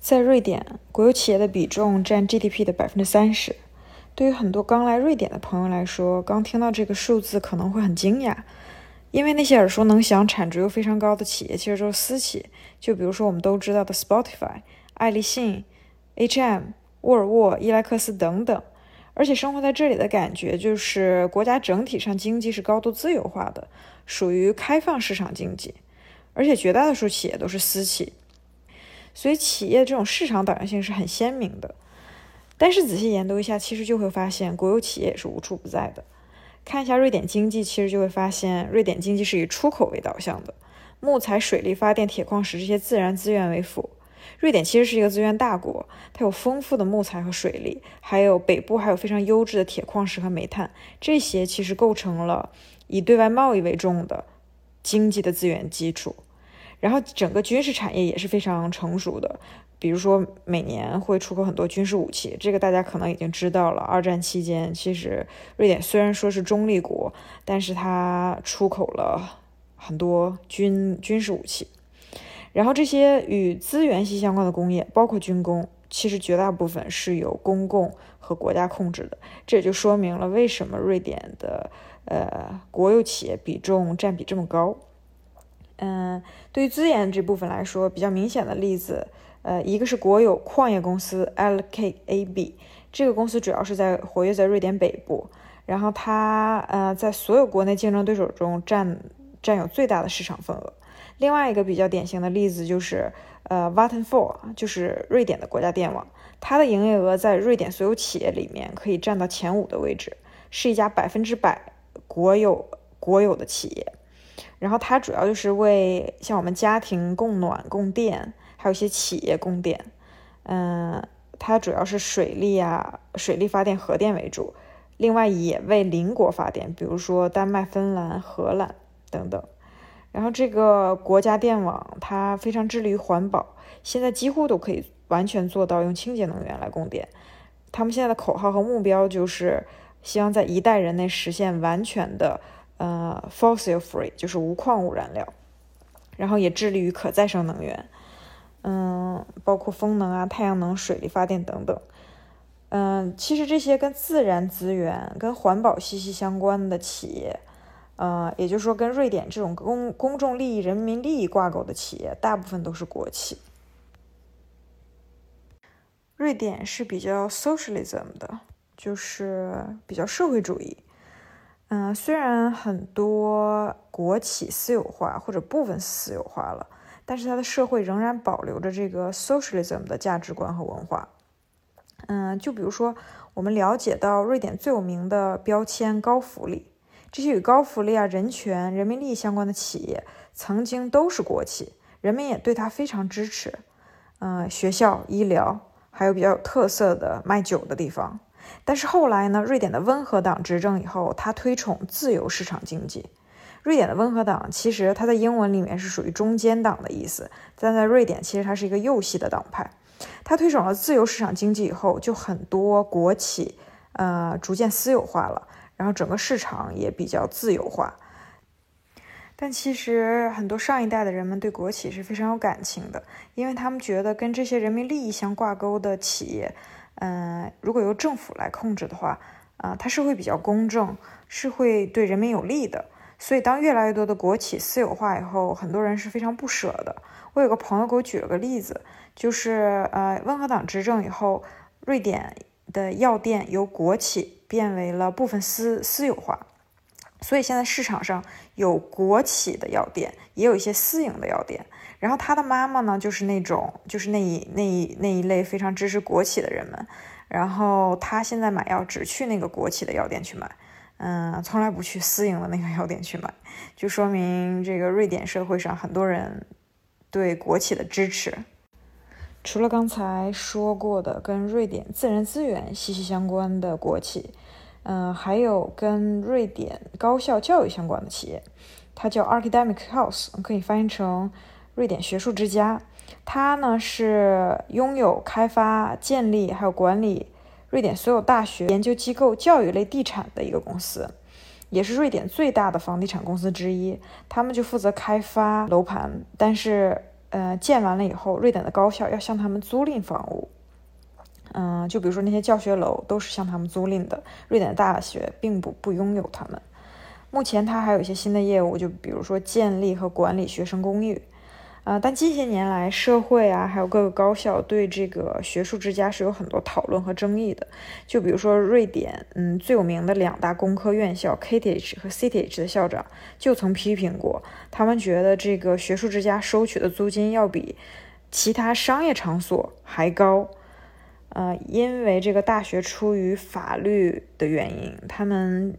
在瑞典，国有企业的比重占 GDP 的百分之三十。对于很多刚来瑞典的朋友来说，刚听到这个数字可能会很惊讶，因为那些耳熟能详、产值又非常高的企业其实都是私企。就比如说我们都知道的 Spotify、爱立信、H&M、沃尔沃、伊莱克斯等等。而且生活在这里的感觉就是，国家整体上经济是高度自由化的，属于开放市场经济。而且绝大多数企业都是私企。所以企业这种市场导向性是很鲜明的，但是仔细研究一下，其实就会发现国有企业也是无处不在的。看一下瑞典经济，其实就会发现瑞典经济是以出口为导向的，木材、水力发电、铁矿石这些自然资源为辅。瑞典其实是一个资源大国，它有丰富的木材和水利，还有北部还有非常优质的铁矿石和煤炭，这些其实构成了以对外贸易为重的经济的资源基础。然后整个军事产业也是非常成熟的，比如说每年会出口很多军事武器，这个大家可能已经知道了。二战期间，其实瑞典虽然说是中立国，但是它出口了很多军军事武器。然后这些与资源息息相关的工业，包括军工，其实绝大部分是由公共和国家控制的。这也就说明了为什么瑞典的呃国有企业比重占比这么高。嗯，对于资源这部分来说，比较明显的例子，呃，一个是国有矿业公司 LKAB，这个公司主要是在活跃在瑞典北部，然后它呃在所有国内竞争对手中占占有最大的市场份额。另外一个比较典型的例子就是呃 Vattenfall，就是瑞典的国家电网，它的营业额在瑞典所有企业里面可以占到前五的位置，是一家百分之百国有国有的企业。然后它主要就是为像我们家庭供暖、供电，还有一些企业供电。嗯，它主要是水利啊、水利发电、核电为主，另外也为邻国发电，比如说丹麦、芬兰、荷兰等等。然后这个国家电网它非常致力于环保，现在几乎都可以完全做到用清洁能源来供电。他们现在的口号和目标就是希望在一代人内实现完全的。呃，fossil free 就是无矿物燃料，然后也致力于可再生能源，嗯，包括风能啊、太阳能、水力发电等等。嗯，其实这些跟自然资源、跟环保息息相关的企业，呃，也就是说跟瑞典这种公公众利益、人民利益挂钩的企业，大部分都是国企。瑞典是比较 socialism 的，就是比较社会主义。嗯，虽然很多国企私有化或者部分私有化了，但是它的社会仍然保留着这个 socialism 的价值观和文化。嗯，就比如说，我们了解到瑞典最有名的标签高福利，这些与高福利啊、人权、人民利益相关的企业，曾经都是国企，人们也对它非常支持。嗯，学校、医疗，还有比较有特色的卖酒的地方。但是后来呢？瑞典的温和党执政以后，他推崇自由市场经济。瑞典的温和党其实它在英文里面是属于中间党的意思，但在瑞典其实它是一个右系的党派。他推崇了自由市场经济以后，就很多国企呃逐渐私有化了，然后整个市场也比较自由化。但其实很多上一代的人们对国企是非常有感情的，因为他们觉得跟这些人民利益相挂钩的企业。嗯，如果由政府来控制的话，啊，它是会比较公正，是会对人民有利的。所以，当越来越多的国企私有化以后，很多人是非常不舍的。我有个朋友给我举了个例子，就是呃，温和党执政以后，瑞典的药店由国企变为了部分私私有化，所以现在市场上有国企的药店，也有一些私营的药店。然后他的妈妈呢，就是那种，就是那一那一那一类非常支持国企的人们。然后他现在买药只去那个国企的药店去买，嗯，从来不去私营的那个药店去买，就说明这个瑞典社会上很多人对国企的支持。除了刚才说过的跟瑞典自然资源息息相关的国企，嗯，还有跟瑞典高校教育相关的企业，它叫 Academic House，可以翻译成。瑞典学术之家，它呢是拥有开发、建立还有管理瑞典所有大学、研究机构、教育类地产的一个公司，也是瑞典最大的房地产公司之一。他们就负责开发楼盘，但是呃，建完了以后，瑞典的高校要向他们租赁房屋。嗯，就比如说那些教学楼都是向他们租赁的，瑞典的大学并不不拥有他们。目前，他还有一些新的业务，就比如说建立和管理学生公寓。啊，但近些年来，社会啊，还有各个高校对这个学术之家是有很多讨论和争议的。就比如说瑞典，嗯，最有名的两大工科院校 KTH 和 CTH 的校长就曾批评过，他们觉得这个学术之家收取的租金要比其他商业场所还高。呃，因为这个大学出于法律的原因，他们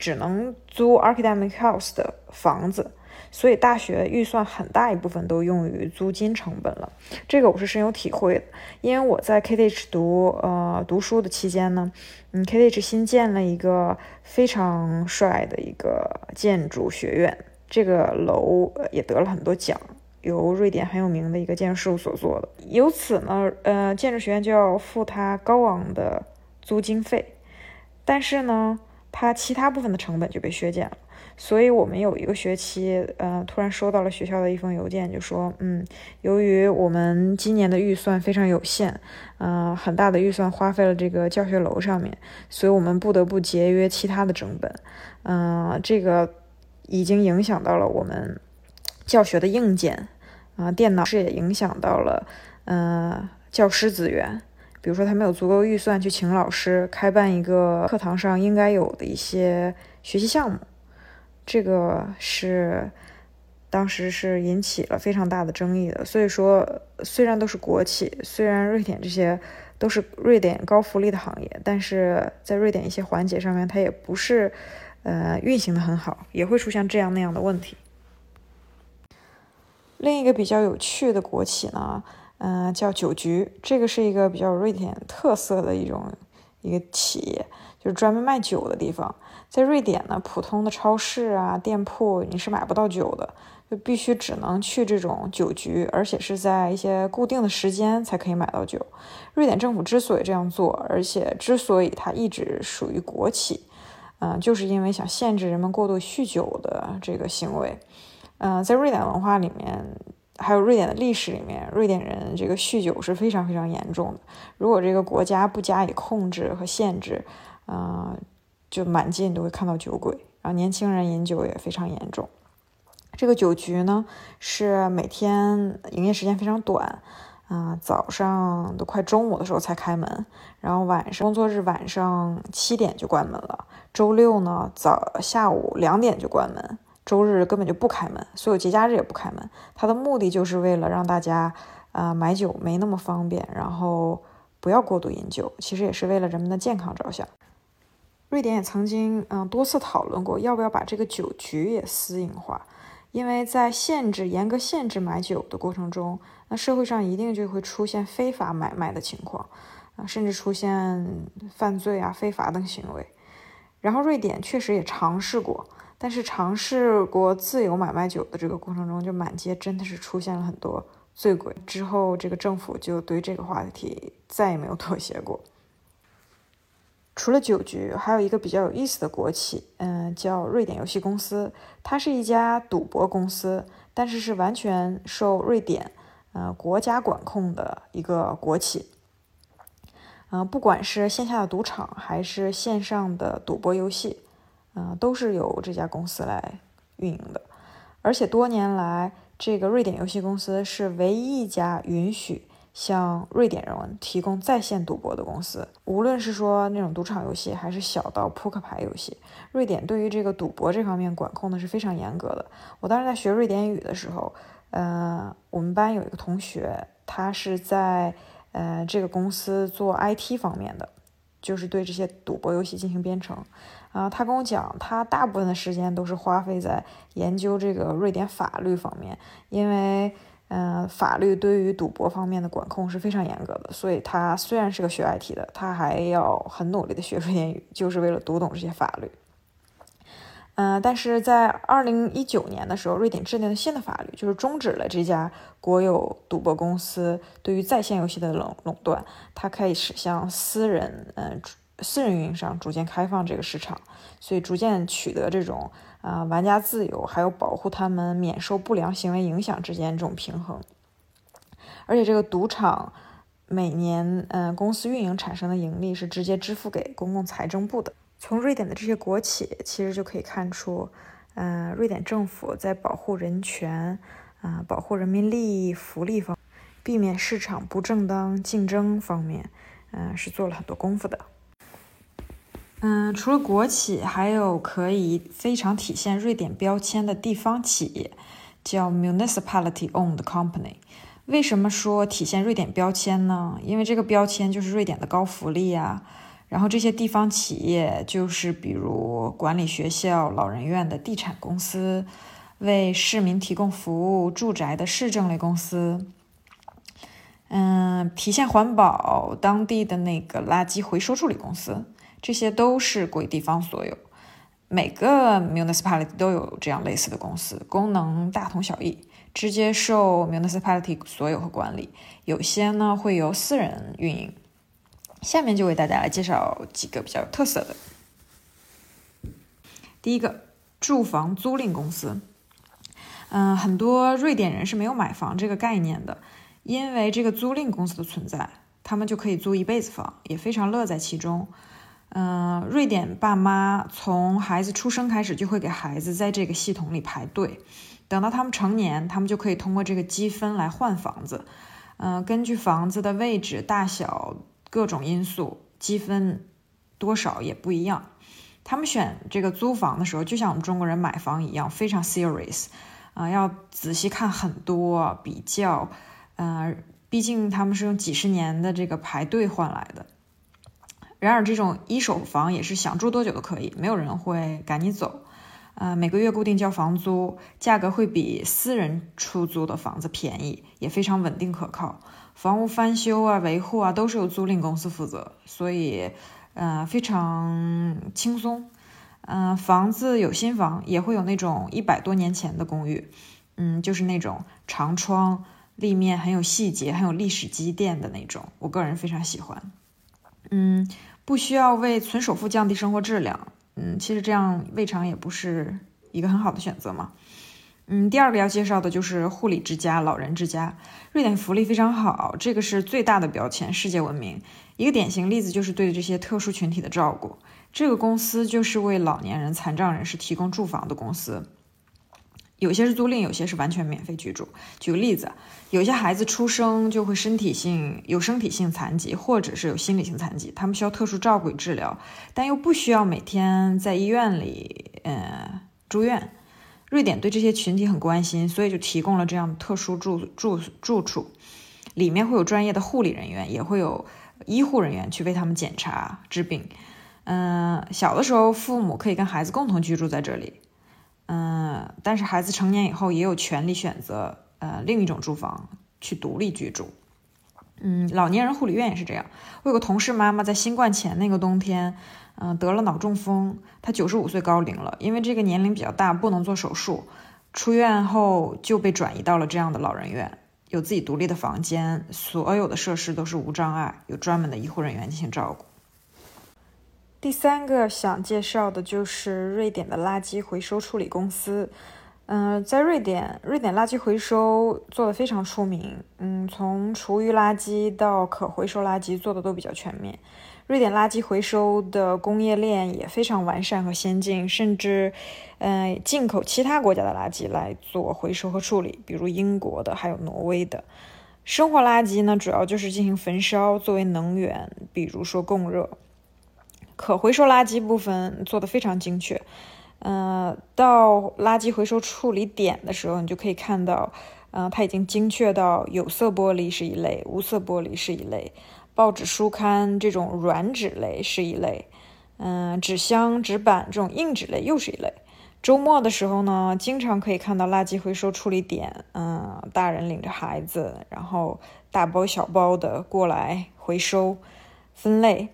只能租 academic house 的房子。所以大学预算很大一部分都用于租金成本了，这个我是深有体会的。因为我在 KTH 读呃读书的期间呢，嗯，KTH 新建了一个非常帅的一个建筑学院，这个楼也得了很多奖，由瑞典很有名的一个建筑事务所做的。由此呢，呃，建筑学院就要付他高昂的租金费，但是呢，他其他部分的成本就被削减了。所以我们有一个学期，呃，突然收到了学校的一封邮件，就说，嗯，由于我们今年的预算非常有限，呃，很大的预算花费了这个教学楼上面，所以我们不得不节约其他的成本，嗯，这个已经影响到了我们教学的硬件，啊，电脑是也影响到了，呃，教师资源，比如说他没有足够预算去请老师开办一个课堂上应该有的一些学习项目。这个是当时是引起了非常大的争议的，所以说虽然都是国企，虽然瑞典这些都是瑞典高福利的行业，但是在瑞典一些环节上面，它也不是呃运行的很好，也会出现这样那样的问题。另一个比较有趣的国企呢，嗯，叫酒局，这个是一个比较瑞典特色的一种一个企业，就是专门卖酒的地方。在瑞典呢，普通的超市啊、店铺你是买不到酒的，就必须只能去这种酒局，而且是在一些固定的时间才可以买到酒。瑞典政府之所以这样做，而且之所以它一直属于国企，嗯，就是因为想限制人们过度酗酒的这个行为。嗯，在瑞典文化里面，还有瑞典的历史里面，瑞典人这个酗酒是非常非常严重的。如果这个国家不加以控制和限制，嗯。就满街你都会看到酒鬼，然后年轻人饮酒也非常严重。这个酒局呢是每天营业时间非常短，啊，早上都快中午的时候才开门，然后晚上工作日晚上七点就关门了。周六呢早下午两点就关门，周日根本就不开门，所有节假日也不开门。它的目的就是为了让大家啊买酒没那么方便，然后不要过度饮酒，其实也是为了人们的健康着想。瑞典也曾经嗯多次讨论过，要不要把这个酒局也私营化，因为在限制严格限制买酒的过程中，那社会上一定就会出现非法买卖的情况，啊，甚至出现犯罪啊、非法等行为。然后瑞典确实也尝试过，但是尝试过自由买卖酒的这个过程中，就满街真的是出现了很多醉鬼。之后这个政府就对这个话题再也没有妥协过。除了酒局，还有一个比较有意思的国企，嗯，叫瑞典游戏公司。它是一家赌博公司，但是是完全受瑞典，呃，国家管控的一个国企。嗯，不管是线下的赌场，还是线上的赌博游戏，嗯，都是由这家公司来运营的。而且多年来，这个瑞典游戏公司是唯一一家允许。向瑞典人提供在线赌博的公司，无论是说那种赌场游戏，还是小到扑克牌游戏，瑞典对于这个赌博这方面管控的是非常严格的。我当时在学瑞典语的时候，呃，我们班有一个同学，他是在呃这个公司做 IT 方面的，就是对这些赌博游戏进行编程。啊，他跟我讲，他大部分的时间都是花费在研究这个瑞典法律方面，因为。嗯，法律对于赌博方面的管控是非常严格的，所以他虽然是个学 IT 的，他还要很努力的学说英语，就是为了读懂这些法律。嗯，但是在二零一九年的时候，瑞典制定了新的法律，就是终止了这家国有赌博公司对于在线游戏的垄垄断，它开始向私人嗯私人运营商逐渐开放这个市场，所以逐渐取得这种啊玩家自由还有保护他们免受不良行为影响之间这种平衡。而且这个赌场每年嗯公司运营产生的盈利是直接支付给公共财政部的。从瑞典的这些国企其实就可以看出，嗯，瑞典政府在保护人权啊、保护人民利益、福利方。避免市场不正当竞争方面，嗯，是做了很多功夫的。嗯，除了国企，还有可以非常体现瑞典标签的地方企业，叫 municipality-owned company。为什么说体现瑞典标签呢？因为这个标签就是瑞典的高福利啊。然后这些地方企业就是比如管理学校、老人院的地产公司，为市民提供服务住宅的市政类公司。嗯，体现环保，当地的那个垃圾回收处理公司，这些都是归地方所有。每个 municipality 都有这样类似的公司，功能大同小异，直接受 municipality 所有和管理。有些呢会由私人运营。下面就为大家来介绍几个比较有特色的。第一个，住房租赁公司。嗯，很多瑞典人是没有买房这个概念的。因为这个租赁公司的存在，他们就可以租一辈子房，也非常乐在其中。嗯，瑞典爸妈从孩子出生开始就会给孩子在这个系统里排队，等到他们成年，他们就可以通过这个积分来换房子。嗯，根据房子的位置、大小各种因素，积分多少也不一样。他们选这个租房的时候，就像我们中国人买房一样，非常 serious 啊，要仔细看很多比较。呃，毕竟他们是用几十年的这个排队换来的。然而，这种一手房也是想住多久都可以，没有人会赶你走。呃，每个月固定交房租，价格会比私人出租的房子便宜，也非常稳定可靠。房屋翻修啊、维护啊，都是由租赁公司负责，所以呃非常轻松。嗯，房子有新房，也会有那种一百多年前的公寓，嗯，就是那种长窗。立面很有细节、很有历史积淀的那种，我个人非常喜欢。嗯，不需要为存首付降低生活质量。嗯，其实这样未尝也不是一个很好的选择嘛。嗯，第二个要介绍的就是护理之家、老人之家。瑞典福利非常好，这个是最大的标签，世界闻名。一个典型例子就是对这些特殊群体的照顾。这个公司就是为老年人、残障人士提供住房的公司。有些是租赁，有些是完全免费居住。举个例子，有些孩子出生就会身体性有身体性残疾，或者是有心理性残疾，他们需要特殊照顾与治疗，但又不需要每天在医院里呃住院。瑞典对这些群体很关心，所以就提供了这样特殊住住住处，里面会有专业的护理人员，也会有医护人员去为他们检查治病。嗯，小的时候父母可以跟孩子共同居住在这里。嗯，但是孩子成年以后也有权利选择呃另一种住房去独立居住。嗯，老年人护理院也是这样。我有个同事妈妈在新冠前那个冬天，嗯，得了脑中风，她九十五岁高龄了，因为这个年龄比较大，不能做手术，出院后就被转移到了这样的老人院，有自己独立的房间，所有的设施都是无障碍，有专门的医护人员进行照顾。第三个想介绍的就是瑞典的垃圾回收处理公司。嗯，在瑞典，瑞典垃圾回收做的非常出名。嗯，从厨余垃圾到可回收垃圾做的都比较全面。瑞典垃圾回收的工业链也非常完善和先进，甚至，嗯，进口其他国家的垃圾来做回收和处理，比如英国的，还有挪威的。生活垃圾呢，主要就是进行焚烧作为能源，比如说供热。可回收垃圾部分做的非常精确，嗯，到垃圾回收处理点的时候，你就可以看到，嗯，它已经精确到有色玻璃是一类，无色玻璃是一类，报纸书刊这种软纸类是一类，嗯，纸箱、纸板这种硬纸类又是一类。周末的时候呢，经常可以看到垃圾回收处理点，嗯，大人领着孩子，然后大包小包的过来回收、分类。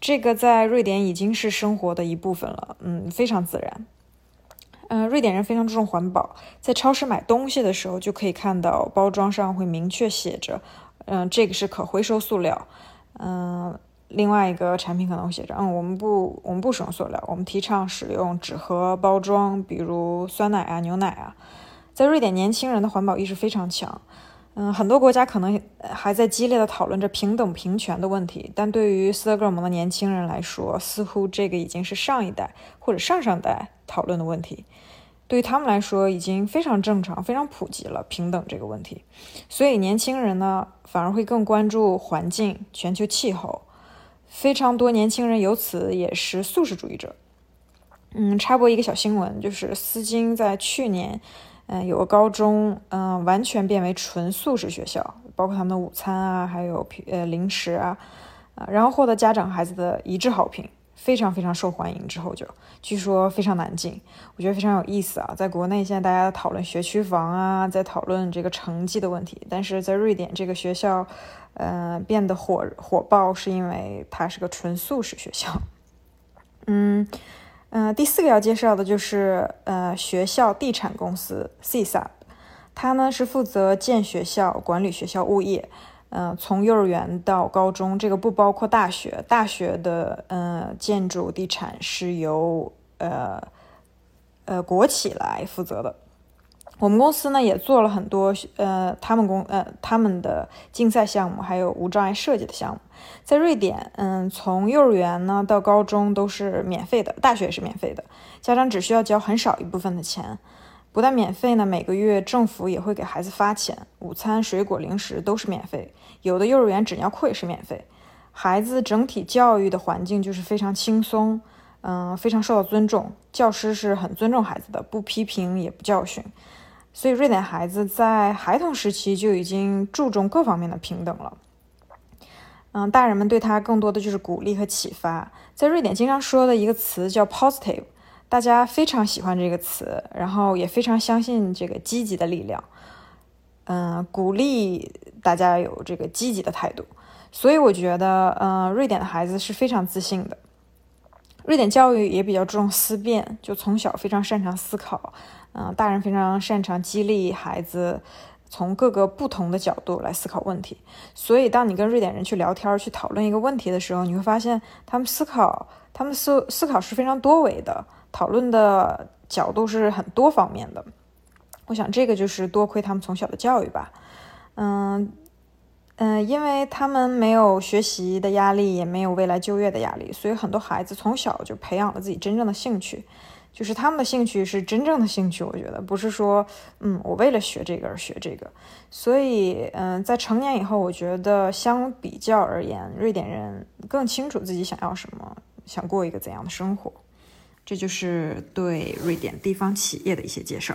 这个在瑞典已经是生活的一部分了，嗯，非常自然。嗯，瑞典人非常注重环保，在超市买东西的时候就可以看到包装上会明确写着，嗯，这个是可回收塑料。嗯，另外一个产品可能会写着，嗯，我们不，我们不使用塑料，我们提倡使用纸盒包装，比如酸奶啊、牛奶啊。在瑞典，年轻人的环保意识非常强。嗯，很多国家可能还在激烈的讨论着平等平权的问题，但对于斯德哥尔摩的年轻人来说，似乎这个已经是上一代或者上上代讨论的问题。对于他们来说，已经非常正常、非常普及了平等这个问题。所以，年轻人呢，反而会更关注环境、全球气候。非常多年轻人由此也是素食主义者。嗯，插播一个小新闻，就是斯金在去年。嗯，有个高中，嗯，完全变为纯素食学校，包括他们的午餐啊，还有呃零食啊，啊，然后获得家长孩子的一致好评，非常非常受欢迎。之后就据说非常难进，我觉得非常有意思啊。在国内现在大家讨论学区房啊，在讨论这个成绩的问题，但是在瑞典这个学校，呃，变得火火爆是因为它是个纯素食学校，嗯。嗯，第四个要介绍的就是呃学校地产公司 CSAP，它呢是负责建学校、管理学校物业，嗯，从幼儿园到高中，这个不包括大学，大学的呃建筑地产是由呃呃国企来负责的。我们公司呢也做了很多呃他们公呃他们的竞赛项目，还有无障碍设计的项目。在瑞典，嗯，从幼儿园呢到高中都是免费的，大学也是免费的，家长只需要交很少一部分的钱。不但免费呢，每个月政府也会给孩子发钱，午餐、水果、零食都是免费。有的幼儿园纸尿裤也是免费。孩子整体教育的环境就是非常轻松，嗯，非常受到尊重。教师是很尊重孩子的，不批评也不教训。所以，瑞典孩子在孩童时期就已经注重各方面的平等了。嗯，大人们对他更多的就是鼓励和启发。在瑞典，经常说的一个词叫 “positive”，大家非常喜欢这个词，然后也非常相信这个积极的力量。嗯，鼓励大家有这个积极的态度。所以，我觉得，嗯，瑞典的孩子是非常自信的。瑞典教育也比较注重思辨，就从小非常擅长思考。嗯，大人非常擅长激励孩子从各个不同的角度来思考问题。所以，当你跟瑞典人去聊天、去讨论一个问题的时候，你会发现他们思考、他们思思考是非常多维的，讨论的角度是很多方面的。我想，这个就是多亏他们从小的教育吧。嗯。嗯，因为他们没有学习的压力，也没有未来就业的压力，所以很多孩子从小就培养了自己真正的兴趣，就是他们的兴趣是真正的兴趣。我觉得不是说，嗯，我为了学这个而学这个。所以，嗯，在成年以后，我觉得相比较而言，瑞典人更清楚自己想要什么，想过一个怎样的生活。这就是对瑞典地方企业的一些介绍。